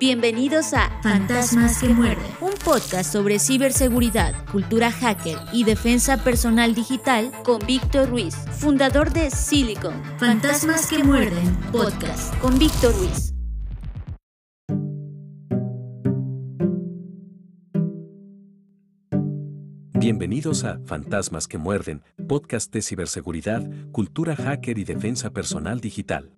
Bienvenidos a Fantasmas que muerden, un podcast sobre ciberseguridad, cultura hacker y defensa personal digital con Víctor Ruiz, fundador de Silicon. Fantasmas que muerden, podcast con Víctor Ruiz. Bienvenidos a Fantasmas que Muerden, podcast de ciberseguridad, cultura hacker y defensa personal digital.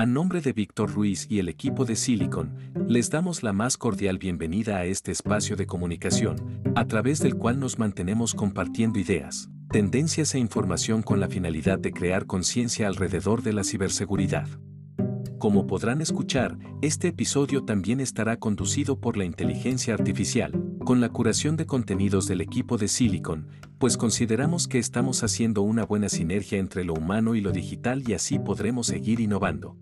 A nombre de Víctor Ruiz y el equipo de Silicon, les damos la más cordial bienvenida a este espacio de comunicación, a través del cual nos mantenemos compartiendo ideas, tendencias e información con la finalidad de crear conciencia alrededor de la ciberseguridad. Como podrán escuchar, este episodio también estará conducido por la inteligencia artificial, con la curación de contenidos del equipo de Silicon, pues consideramos que estamos haciendo una buena sinergia entre lo humano y lo digital y así podremos seguir innovando.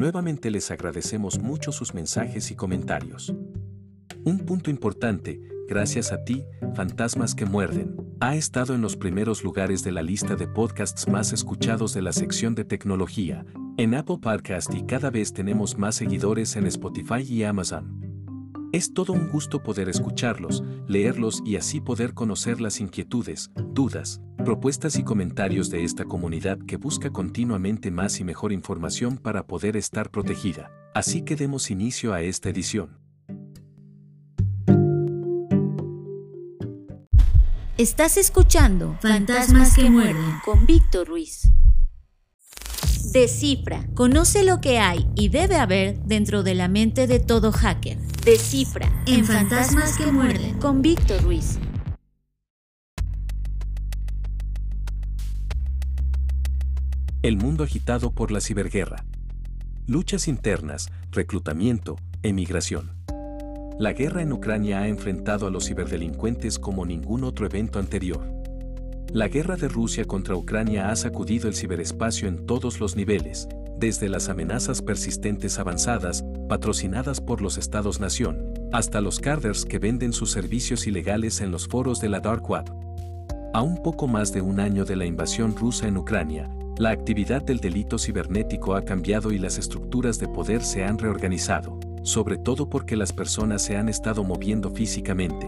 Nuevamente les agradecemos mucho sus mensajes y comentarios. Un punto importante, gracias a ti, Fantasmas que Muerden, ha estado en los primeros lugares de la lista de podcasts más escuchados de la sección de tecnología, en Apple Podcast y cada vez tenemos más seguidores en Spotify y Amazon. Es todo un gusto poder escucharlos, leerlos y así poder conocer las inquietudes, dudas, propuestas y comentarios de esta comunidad que busca continuamente más y mejor información para poder estar protegida. Así que demos inicio a esta edición. Estás escuchando Fantasmas que muerden con Víctor Ruiz. Descifra, conoce lo que hay y debe haber dentro de la mente de todo hacker. Descifra en Fantasmas que muerden con Víctor Ruiz. El mundo agitado por la ciberguerra. Luchas internas, reclutamiento, emigración. La guerra en Ucrania ha enfrentado a los ciberdelincuentes como ningún otro evento anterior. La guerra de Rusia contra Ucrania ha sacudido el ciberespacio en todos los niveles, desde las amenazas persistentes avanzadas, patrocinadas por los Estados-nación, hasta los carders que venden sus servicios ilegales en los foros de la Dark Web. A un poco más de un año de la invasión rusa en Ucrania, la actividad del delito cibernético ha cambiado y las estructuras de poder se han reorganizado, sobre todo porque las personas se han estado moviendo físicamente.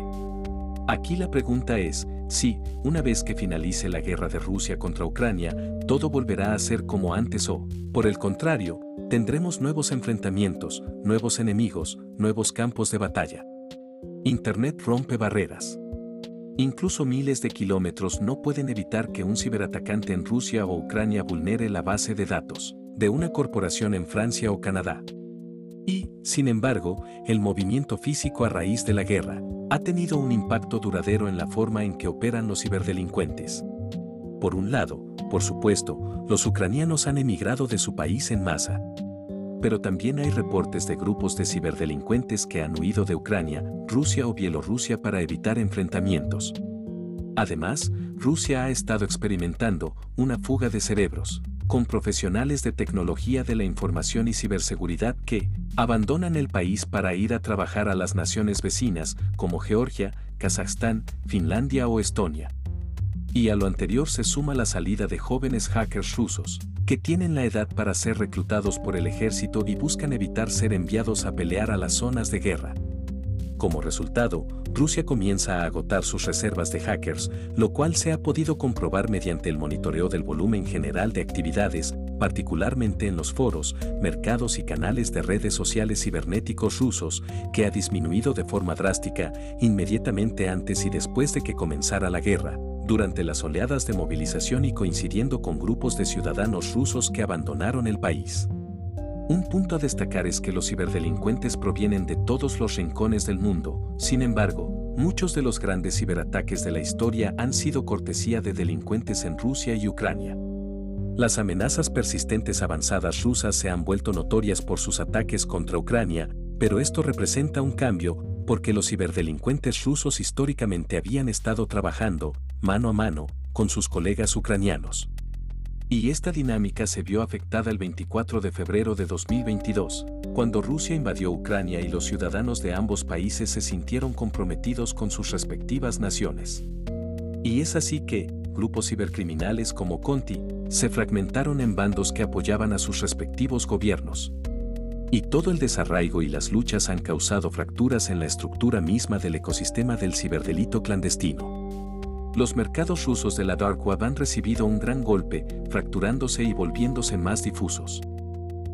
Aquí la pregunta es, si, una vez que finalice la guerra de Rusia contra Ucrania, todo volverá a ser como antes o, por el contrario, tendremos nuevos enfrentamientos, nuevos enemigos, nuevos campos de batalla. Internet rompe barreras. Incluso miles de kilómetros no pueden evitar que un ciberatacante en Rusia o Ucrania vulnere la base de datos de una corporación en Francia o Canadá. Y, sin embargo, el movimiento físico a raíz de la guerra ha tenido un impacto duradero en la forma en que operan los ciberdelincuentes. Por un lado, por supuesto, los ucranianos han emigrado de su país en masa, pero también hay reportes de grupos de ciberdelincuentes que han huido de Ucrania, Rusia o Bielorrusia para evitar enfrentamientos. Además, Rusia ha estado experimentando una fuga de cerebros, con profesionales de tecnología de la información y ciberseguridad que abandonan el país para ir a trabajar a las naciones vecinas como Georgia, Kazajstán, Finlandia o Estonia. Y a lo anterior se suma la salida de jóvenes hackers rusos, que tienen la edad para ser reclutados por el ejército y buscan evitar ser enviados a pelear a las zonas de guerra. Como resultado, Rusia comienza a agotar sus reservas de hackers, lo cual se ha podido comprobar mediante el monitoreo del volumen general de actividades, particularmente en los foros, mercados y canales de redes sociales cibernéticos rusos, que ha disminuido de forma drástica inmediatamente antes y después de que comenzara la guerra durante las oleadas de movilización y coincidiendo con grupos de ciudadanos rusos que abandonaron el país. Un punto a destacar es que los ciberdelincuentes provienen de todos los rincones del mundo, sin embargo, muchos de los grandes ciberataques de la historia han sido cortesía de delincuentes en Rusia y Ucrania. Las amenazas persistentes avanzadas rusas se han vuelto notorias por sus ataques contra Ucrania, pero esto representa un cambio, porque los ciberdelincuentes rusos históricamente habían estado trabajando, mano a mano, con sus colegas ucranianos. Y esta dinámica se vio afectada el 24 de febrero de 2022, cuando Rusia invadió Ucrania y los ciudadanos de ambos países se sintieron comprometidos con sus respectivas naciones. Y es así que, grupos cibercriminales como Conti, se fragmentaron en bandos que apoyaban a sus respectivos gobiernos. Y todo el desarraigo y las luchas han causado fracturas en la estructura misma del ecosistema del ciberdelito clandestino. Los mercados rusos de la Dark Web han recibido un gran golpe, fracturándose y volviéndose más difusos.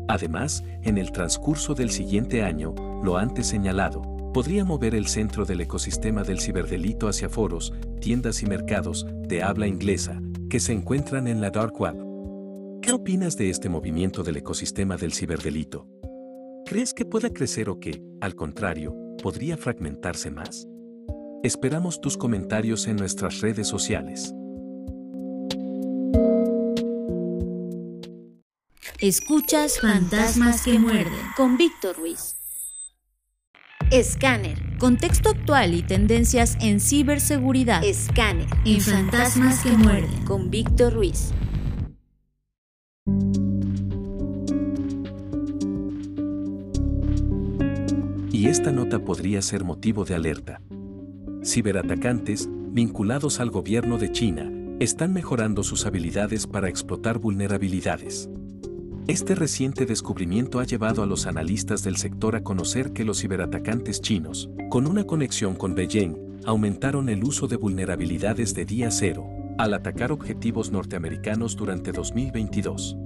Además, en el transcurso del siguiente año, lo antes señalado, podría mover el centro del ecosistema del ciberdelito hacia foros, tiendas y mercados de habla inglesa que se encuentran en la Dark Web. ¿Qué opinas de este movimiento del ecosistema del ciberdelito? ¿Crees que pueda crecer o que, al contrario, podría fragmentarse más? Esperamos tus comentarios en nuestras redes sociales. Escuchas Fantasmas que muerden con Víctor Ruiz. Escáner. Contexto actual y tendencias en ciberseguridad. Escáner. En Fantasmas que muerden con Víctor Ruiz. Y esta nota podría ser motivo de alerta. Ciberatacantes, vinculados al gobierno de China, están mejorando sus habilidades para explotar vulnerabilidades. Este reciente descubrimiento ha llevado a los analistas del sector a conocer que los ciberatacantes chinos, con una conexión con Beijing, aumentaron el uso de vulnerabilidades de día cero, al atacar objetivos norteamericanos durante 2022.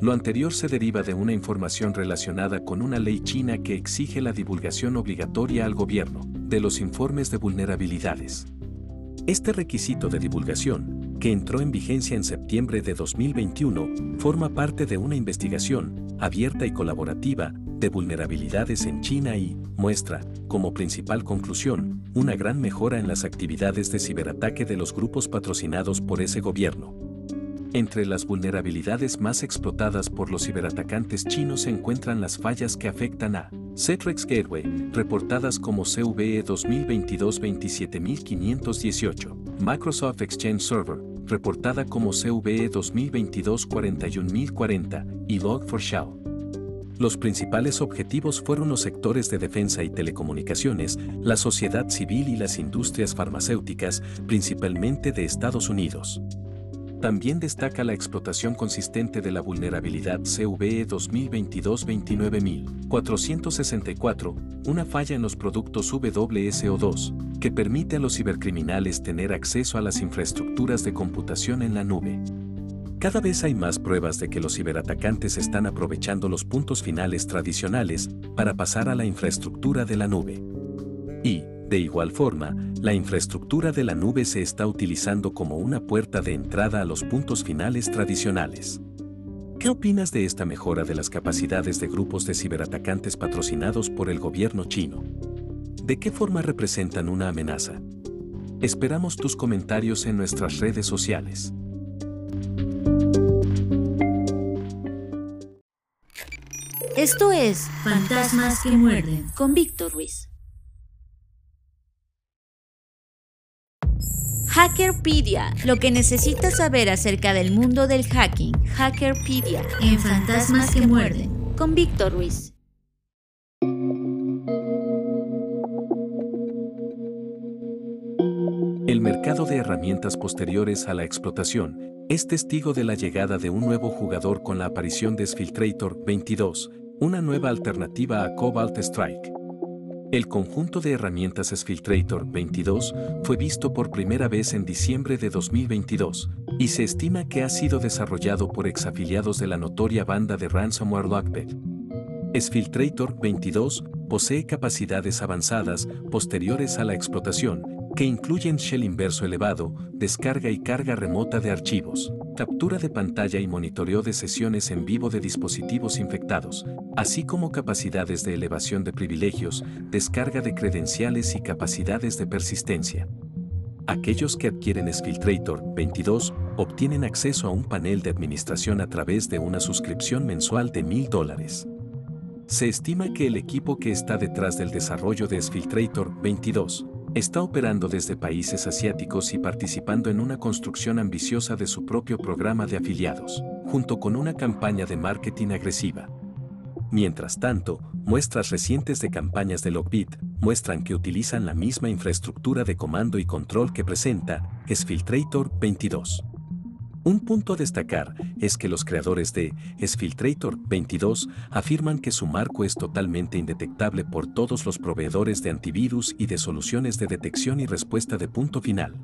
Lo anterior se deriva de una información relacionada con una ley china que exige la divulgación obligatoria al gobierno de los informes de vulnerabilidades. Este requisito de divulgación que entró en vigencia en septiembre de 2021, forma parte de una investigación abierta y colaborativa de vulnerabilidades en China y muestra, como principal conclusión, una gran mejora en las actividades de ciberataque de los grupos patrocinados por ese gobierno. Entre las vulnerabilidades más explotadas por los ciberatacantes chinos se encuentran las fallas que afectan a Cetrex Gateway, reportadas como CVE 2022-27518, Microsoft Exchange Server, reportada como CVE 2022-41040, y Log4Shell. Los principales objetivos fueron los sectores de defensa y telecomunicaciones, la sociedad civil y las industrias farmacéuticas, principalmente de Estados Unidos. También destaca la explotación consistente de la vulnerabilidad CVE 2022-29464, una falla en los productos WSO2, que permite a los cibercriminales tener acceso a las infraestructuras de computación en la nube. Cada vez hay más pruebas de que los ciberatacantes están aprovechando los puntos finales tradicionales para pasar a la infraestructura de la nube. Y, de igual forma, la infraestructura de la nube se está utilizando como una puerta de entrada a los puntos finales tradicionales. ¿Qué opinas de esta mejora de las capacidades de grupos de ciberatacantes patrocinados por el gobierno chino? ¿De qué forma representan una amenaza? Esperamos tus comentarios en nuestras redes sociales. Esto es Fantasmas que muerden con Víctor Ruiz. Hackerpedia, lo que necesitas saber acerca del mundo del hacking. Hackerpedia. En Fantasmas que muerden. Con Víctor Ruiz. El mercado de herramientas posteriores a la explotación es testigo de la llegada de un nuevo jugador con la aparición de Sfiltrator 22, una nueva alternativa a Cobalt Strike. El conjunto de herramientas Sfiltrator 22 fue visto por primera vez en diciembre de 2022 y se estima que ha sido desarrollado por exafiliados de la notoria banda de ransomware Lockbit. Sfiltrator 22 posee capacidades avanzadas posteriores a la explotación que incluyen shell inverso elevado, descarga y carga remota de archivos, captura de pantalla y monitoreo de sesiones en vivo de dispositivos infectados, así como capacidades de elevación de privilegios, descarga de credenciales y capacidades de persistencia. Aquellos que adquieren Sfiltrator 22 obtienen acceso a un panel de administración a través de una suscripción mensual de mil dólares. Se estima que el equipo que está detrás del desarrollo de Sfiltrator 22 Está operando desde países asiáticos y participando en una construcción ambiciosa de su propio programa de afiliados, junto con una campaña de marketing agresiva. Mientras tanto, muestras recientes de campañas de Lockbit muestran que utilizan la misma infraestructura de comando y control que presenta Sfiltrator 22. Un punto a destacar es que los creadores de Sfiltrator 22 afirman que su marco es totalmente indetectable por todos los proveedores de antivirus y de soluciones de detección y respuesta de punto final.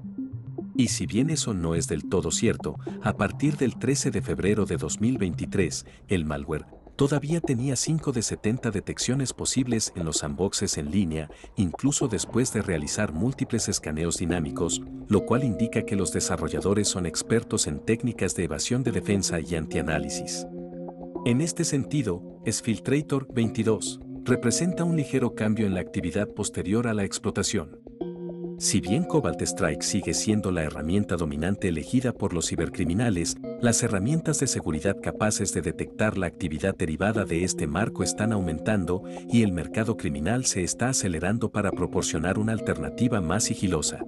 Y si bien eso no es del todo cierto, a partir del 13 de febrero de 2023, el malware todavía tenía 5 de 70 detecciones posibles en los sandboxes en línea, incluso después de realizar múltiples escaneos dinámicos, lo cual indica que los desarrolladores son expertos en técnicas de evasión de defensa y antianálisis. En este sentido, Sfiltrator 22 representa un ligero cambio en la actividad posterior a la explotación. Si bien Cobalt Strike sigue siendo la herramienta dominante elegida por los cibercriminales, las herramientas de seguridad capaces de detectar la actividad derivada de este marco están aumentando y el mercado criminal se está acelerando para proporcionar una alternativa más sigilosa.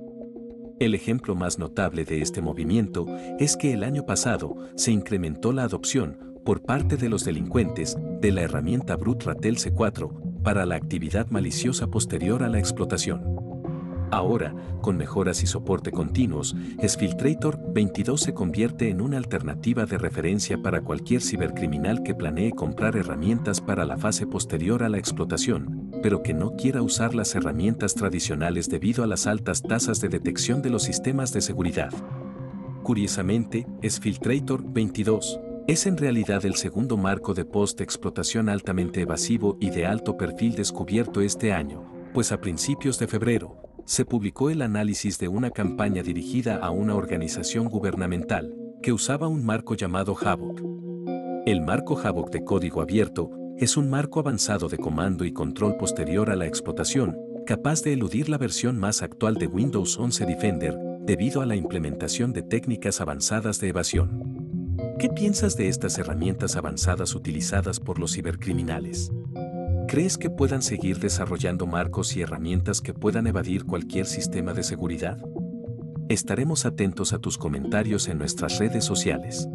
El ejemplo más notable de este movimiento es que el año pasado se incrementó la adopción por parte de los delincuentes de la herramienta Brut Ratel C4 para la actividad maliciosa posterior a la explotación. Ahora, con mejoras y soporte continuos, Sfiltrator 22 se convierte en una alternativa de referencia para cualquier cibercriminal que planee comprar herramientas para la fase posterior a la explotación, pero que no quiera usar las herramientas tradicionales debido a las altas tasas de detección de los sistemas de seguridad. Curiosamente, Sfiltrator 22 es en realidad el segundo marco de post-explotación altamente evasivo y de alto perfil descubierto este año, pues a principios de febrero, se publicó el análisis de una campaña dirigida a una organización gubernamental que usaba un marco llamado Havoc. El marco Havoc de código abierto es un marco avanzado de comando y control posterior a la explotación, capaz de eludir la versión más actual de Windows 11 Defender debido a la implementación de técnicas avanzadas de evasión. ¿Qué piensas de estas herramientas avanzadas utilizadas por los cibercriminales? ¿Crees que puedan seguir desarrollando marcos y herramientas que puedan evadir cualquier sistema de seguridad? Estaremos atentos a tus comentarios en nuestras redes sociales.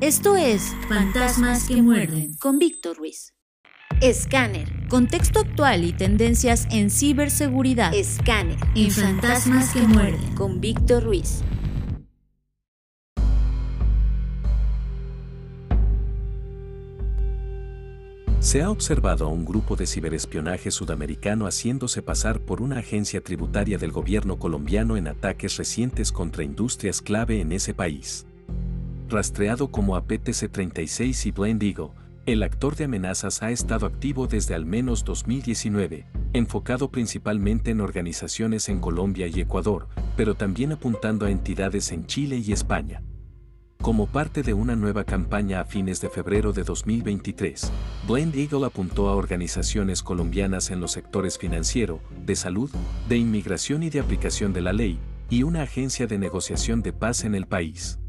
Esto es Fantasmas que muerden con Víctor Ruiz. Scanner. Contexto actual y tendencias en ciberseguridad. Scanner. En Fantasmas que muerden con Víctor Ruiz. Se ha observado a un grupo de ciberespionaje sudamericano haciéndose pasar por una agencia tributaria del gobierno colombiano en ataques recientes contra industrias clave en ese país. Rastreado como APTC-36 y Blendigo, el actor de amenazas ha estado activo desde al menos 2019, enfocado principalmente en organizaciones en Colombia y Ecuador, pero también apuntando a entidades en Chile y España. Como parte de una nueva campaña a fines de febrero de 2023, Blend Eagle apuntó a organizaciones colombianas en los sectores financiero, de salud, de inmigración y de aplicación de la ley, y una agencia de negociación de paz en el país.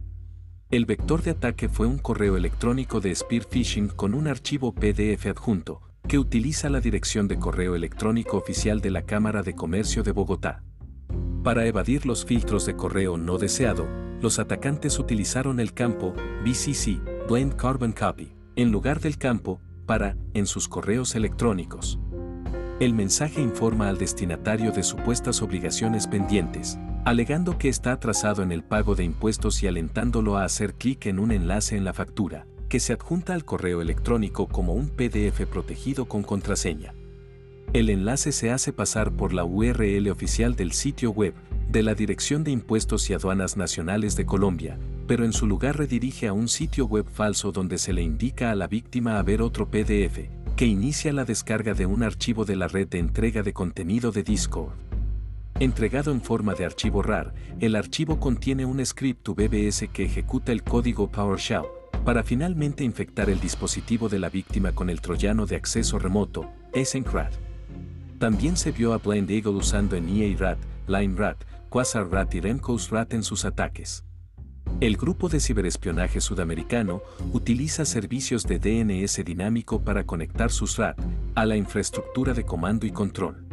El vector de ataque fue un correo electrónico de Spear Phishing con un archivo PDF adjunto, que utiliza la dirección de correo electrónico oficial de la Cámara de Comercio de Bogotá. Para evadir los filtros de correo no deseado, los atacantes utilizaron el campo BCC, Blend Carbon Copy, en lugar del campo para en sus correos electrónicos. El mensaje informa al destinatario de supuestas obligaciones pendientes, alegando que está atrasado en el pago de impuestos y alentándolo a hacer clic en un enlace en la factura, que se adjunta al correo electrónico como un PDF protegido con contraseña. El enlace se hace pasar por la URL oficial del sitio web de la Dirección de Impuestos y Aduanas Nacionales de Colombia, pero en su lugar redirige a un sitio web falso donde se le indica a la víctima a ver otro PDF, que inicia la descarga de un archivo de la red de entrega de contenido de Discord. Entregado en forma de archivo RAR, el archivo contiene un script BBS que ejecuta el código PowerShell, para finalmente infectar el dispositivo de la víctima con el troyano de acceso remoto, SNCRAT. También se vio a Blind Eagle usando en EA-RAT, LineRAT, Quasar-RAT y RAT en sus ataques. El grupo de ciberespionaje sudamericano utiliza servicios de DNS dinámico para conectar sus RAT a la infraestructura de comando y control.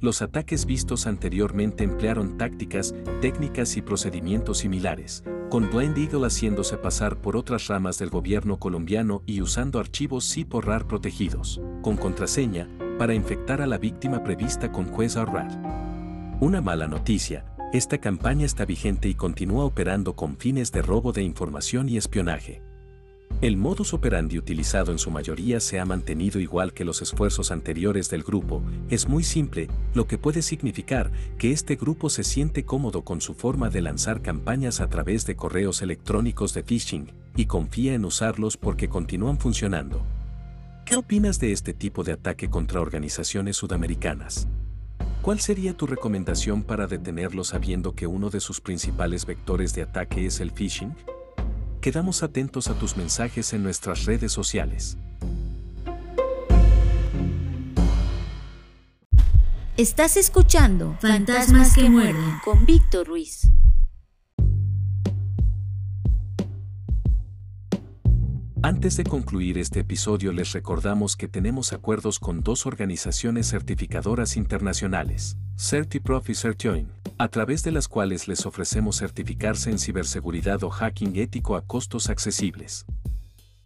Los ataques vistos anteriormente emplearon tácticas, técnicas y procedimientos similares, con Blind Eagle haciéndose pasar por otras ramas del gobierno colombiano y usando archivos SIP RAR protegidos, con contraseña, para infectar a la víctima prevista con Quasar RAT. Una mala noticia, esta campaña está vigente y continúa operando con fines de robo de información y espionaje. El modus operandi utilizado en su mayoría se ha mantenido igual que los esfuerzos anteriores del grupo, es muy simple, lo que puede significar que este grupo se siente cómodo con su forma de lanzar campañas a través de correos electrónicos de phishing, y confía en usarlos porque continúan funcionando. ¿Qué opinas de este tipo de ataque contra organizaciones sudamericanas? ¿Cuál sería tu recomendación para detenerlo sabiendo que uno de sus principales vectores de ataque es el phishing? Quedamos atentos a tus mensajes en nuestras redes sociales. Estás escuchando Fantasmas que muerden con Víctor Ruiz. Antes de concluir este episodio les recordamos que tenemos acuerdos con dos organizaciones certificadoras internacionales, CertiProf y CertJoin, a través de las cuales les ofrecemos certificarse en ciberseguridad o hacking ético a costos accesibles.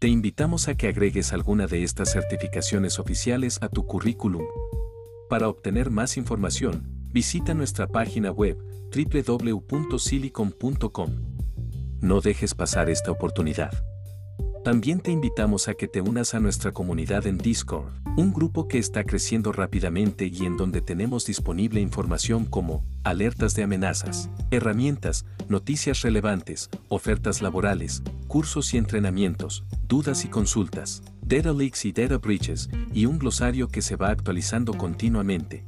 Te invitamos a que agregues alguna de estas certificaciones oficiales a tu currículum. Para obtener más información, visita nuestra página web www.silicon.com. No dejes pasar esta oportunidad. También te invitamos a que te unas a nuestra comunidad en Discord, un grupo que está creciendo rápidamente y en donde tenemos disponible información como alertas de amenazas, herramientas, noticias relevantes, ofertas laborales, cursos y entrenamientos, dudas y consultas, data leaks y data breaches, y un glosario que se va actualizando continuamente.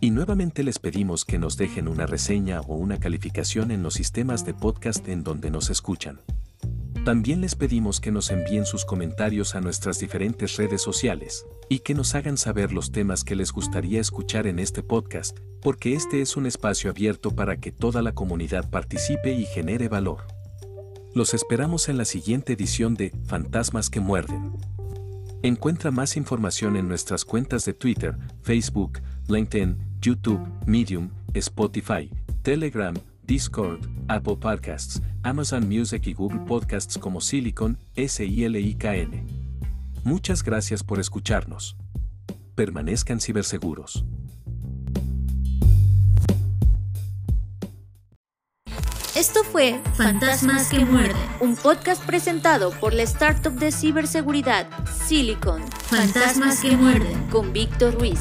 Y nuevamente les pedimos que nos dejen una reseña o una calificación en los sistemas de podcast en donde nos escuchan. También les pedimos que nos envíen sus comentarios a nuestras diferentes redes sociales y que nos hagan saber los temas que les gustaría escuchar en este podcast, porque este es un espacio abierto para que toda la comunidad participe y genere valor. Los esperamos en la siguiente edición de Fantasmas que Muerden. Encuentra más información en nuestras cuentas de Twitter, Facebook, LinkedIn, YouTube, Medium, Spotify, Telegram, Discord, Apple Podcasts, Amazon Music y Google Podcasts como Silicon, S-I-L-I-K-N. Muchas gracias por escucharnos. Permanezcan ciberseguros. Esto fue Fantasmas que muerden. un podcast presentado por la startup de ciberseguridad Silicon Fantasmas que muerden. con Víctor Ruiz.